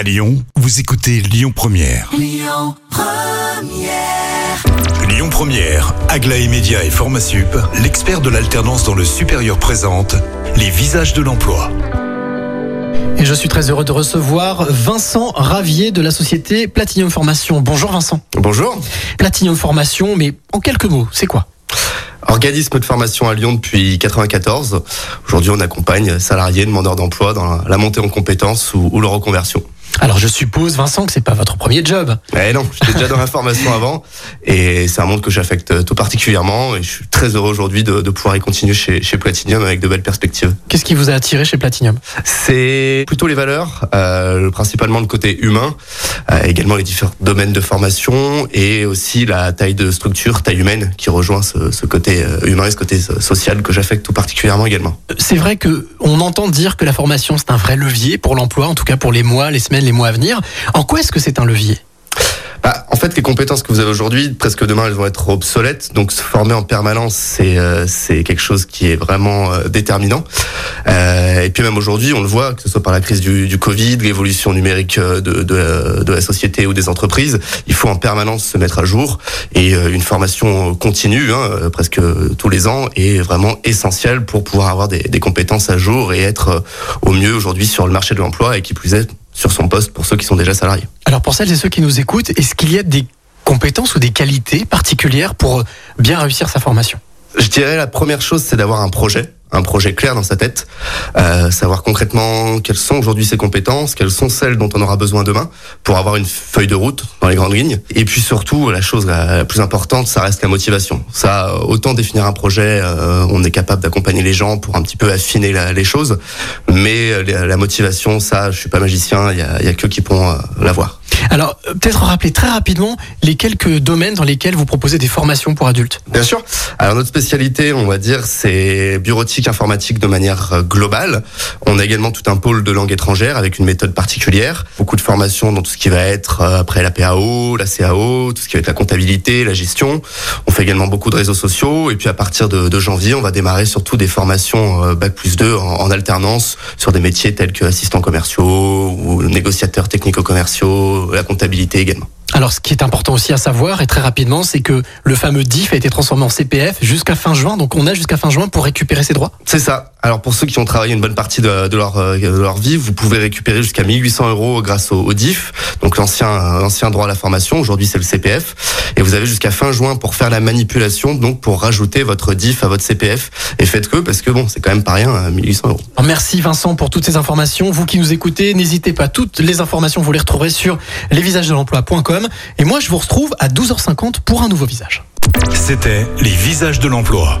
À Lyon, vous écoutez Lyon Première. Lyon Première, Aglaé Média et Formasup, l'expert de l'alternance dans le supérieur présente les visages de l'emploi. Et je suis très heureux de recevoir Vincent Ravier de la société Platinum Formation. Bonjour Vincent. Bonjour. Platinum Formation, mais en quelques mots, c'est quoi? Organisme de formation à Lyon depuis 94. Aujourd'hui, on accompagne salariés, demandeurs d'emploi dans la montée en compétences ou, ou leur reconversion. Alors je suppose Vincent que c'est pas votre premier job. Eh non, j'étais déjà dans la formation avant et c'est un monde que j'affecte tout particulièrement et je suis très heureux aujourd'hui de, de pouvoir y continuer chez, chez Platinum avec de belles perspectives. Qu'est-ce qui vous a attiré chez Platinum? C'est plutôt les valeurs, euh, principalement le côté humain, euh, également les différents domaines de formation et aussi la taille de structure, taille humaine qui rejoint ce, ce côté euh, humain et ce côté social que j'affecte tout particulièrement également. C'est vrai que on entend dire que la formation c'est un vrai levier pour l'emploi, en tout cas pour les mois, les semaines, les mois à venir. En quoi est-ce que c'est un levier? Bah, en fait, les compétences que vous avez aujourd'hui, presque demain, elles vont être obsolètes. Donc, se former en permanence, c'est euh, c'est quelque chose qui est vraiment euh, déterminant. Euh, et puis même aujourd'hui, on le voit, que ce soit par la crise du, Covid, l'évolution numérique de, de, la société ou des entreprises, il faut en permanence se mettre à jour. Et une formation continue, hein, presque tous les ans, est vraiment essentielle pour pouvoir avoir des, des compétences à jour et être au mieux aujourd'hui sur le marché de l'emploi et qui plus est sur son poste pour ceux qui sont déjà salariés. Alors pour celles et ceux qui nous écoutent, est-ce qu'il y a des compétences ou des qualités particulières pour bien réussir sa formation? Je dirais la première chose, c'est d'avoir un projet, un projet clair dans sa tête, euh, savoir concrètement quelles sont aujourd'hui ses compétences, quelles sont celles dont on aura besoin demain, pour avoir une feuille de route dans les grandes lignes. Et puis surtout, la chose la, plus importante, ça reste la motivation. Ça, autant définir un projet, euh, on est capable d'accompagner les gens pour un petit peu affiner la- les choses, mais euh, la, motivation, ça, je suis pas magicien, il y a, y a que qui pourront euh, l'avoir. Alors euh, peut-être rappeler très rapidement les quelques domaines dans lesquels vous proposez des formations pour adultes. Bien sûr. Alors notre spécialité, on va dire, c'est bureautique informatique de manière euh, globale. On a également tout un pôle de langue étrangère avec une méthode particulière. Beaucoup de formations dans tout ce qui va être euh, après la PAO, la CAO, tout ce qui va être la comptabilité, la gestion. On fait également beaucoup de réseaux sociaux. Et puis à partir de, janvier, on va démarrer surtout des formations Bac plus 2 en, en alternance sur des métiers tels que assistants commerciaux ou négociateurs technico-commerciaux, la comptabilité également. Alors ce qui est important aussi à savoir et très rapidement, c'est que le fameux DIF a été transformé en CPF jusqu'à fin juin. Donc on a jusqu'à fin juin pour récupérer ses droits. C'est ça. Alors pour ceux qui ont travaillé une bonne partie de, de leur, euh, de leur vie, vous pouvez récupérer jusqu'à 1800 euros grâce au, au DIF, donc l'ancien l'ancien droit à la formation. Aujourd'hui c'est le CPF, et vous avez jusqu'à fin juin pour faire la manipulation, donc pour rajouter votre DIF à votre CPF. Et faites que parce que bon, c'est quand même pas rien, euh, 1800 euros. Alors, merci Vincent pour toutes ces informations. Vous qui nous écoutez, n'hésitez pas. Toutes les informations, vous les retrouverez sur lesvisagesdelemploi.com. Et moi, je vous retrouve à 12h50 pour un nouveau visage. C'était les visages de l'emploi.